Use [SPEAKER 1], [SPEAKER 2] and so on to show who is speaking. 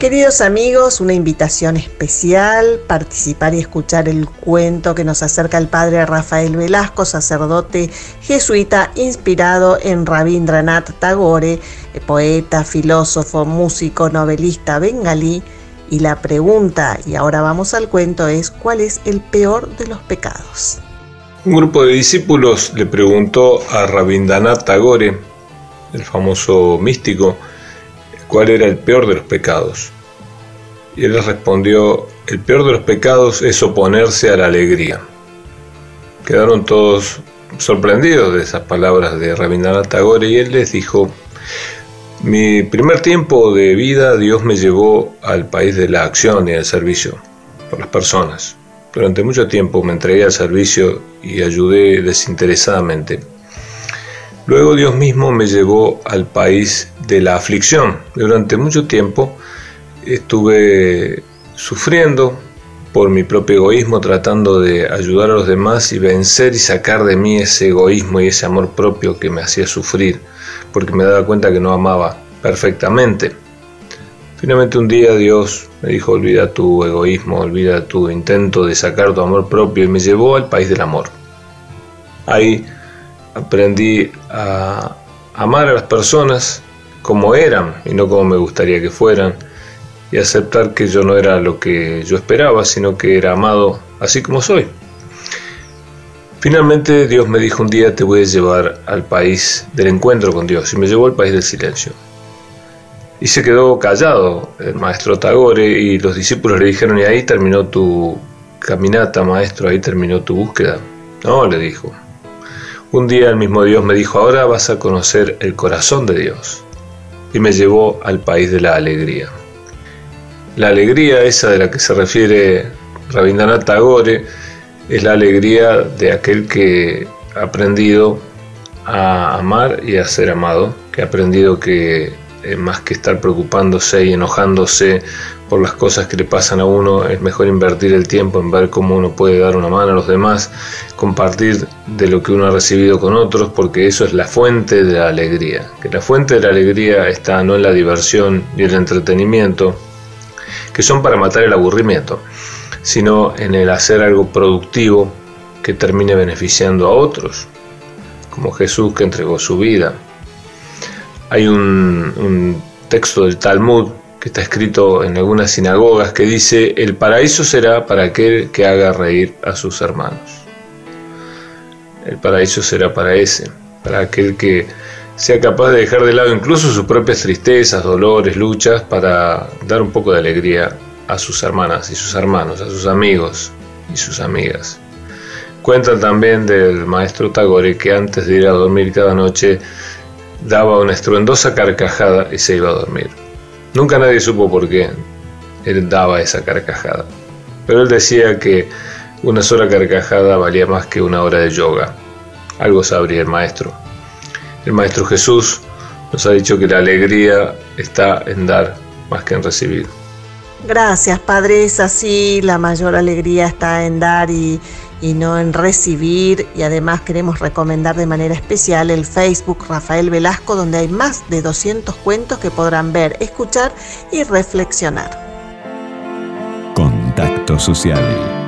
[SPEAKER 1] Queridos amigos, una invitación especial, participar y escuchar el cuento que nos acerca el padre Rafael Velasco, sacerdote jesuita inspirado en Rabindranath Tagore, poeta, filósofo, músico, novelista bengalí. Y la pregunta, y ahora vamos al cuento, es ¿cuál es el peor de los pecados?
[SPEAKER 2] Un grupo de discípulos le preguntó a Rabindranath Tagore, el famoso místico, cuál era el peor de los pecados. Y él les respondió, el peor de los pecados es oponerse a la alegría. Quedaron todos sorprendidos de esas palabras de Rabindranath Tagore y él les dijo, mi primer tiempo de vida Dios me llevó al país de la acción y del servicio por las personas. Durante mucho tiempo me entregué al servicio y ayudé desinteresadamente. Luego Dios mismo me llevó al país de la aflicción. Durante mucho tiempo estuve sufriendo por mi propio egoísmo, tratando de ayudar a los demás y vencer y sacar de mí ese egoísmo y ese amor propio que me hacía sufrir, porque me daba cuenta que no amaba perfectamente. Finalmente un día Dios me dijo, olvida tu egoísmo, olvida tu intento de sacar tu amor propio y me llevó al país del amor. Ahí aprendí a amar a las personas como eran y no como me gustaría que fueran y aceptar que yo no era lo que yo esperaba, sino que era amado así como soy. Finalmente Dios me dijo un día te voy a llevar al país del encuentro con Dios y me llevó al país del silencio. Y se quedó callado el maestro Tagore y los discípulos le dijeron y ahí terminó tu caminata maestro, ahí terminó tu búsqueda. No, le dijo, un día el mismo Dios me dijo, ahora vas a conocer el corazón de Dios. Y me llevó al país de la alegría. La alegría esa de la que se refiere Rabindranath Tagore es la alegría de aquel que ha aprendido a amar y a ser amado, que ha aprendido que eh, más que estar preocupándose y enojándose por las cosas que le pasan a uno, es mejor invertir el tiempo en ver cómo uno puede dar una mano a los demás, compartir de lo que uno ha recibido con otros, porque eso es la fuente de la alegría. Que la fuente de la alegría está no en la diversión y el entretenimiento, que son para matar el aburrimiento, sino en el hacer algo productivo que termine beneficiando a otros, como Jesús que entregó su vida. Hay un, texto del Talmud que está escrito en algunas sinagogas que dice, el paraíso será para aquel que haga reír a sus hermanos. El paraíso será para ese, para aquel que sea capaz de dejar de lado incluso sus propias tristezas, dolores, luchas, para dar un poco de alegría a sus hermanas y sus hermanos, a sus amigos y sus amigas. Cuentan también del maestro Tagore que antes de ir a dormir cada noche daba una estruendosa carcajada y se iba a dormir. Nunca nadie supo por qué él daba esa carcajada, pero él decía que una sola carcajada valía más que una hora de yoga. Algo sabría el maestro. El maestro Jesús nos ha dicho que la alegría está en dar más que en recibir.
[SPEAKER 1] Gracias, Padre. Es así, la mayor alegría está en dar y, y, no en recibir. Y además queremos recomendar de manera especial el Facebook Rafael Velasco, donde hay más de 200 cuentos que podrán ver, escuchar y reflexionar.
[SPEAKER 3] Contacto social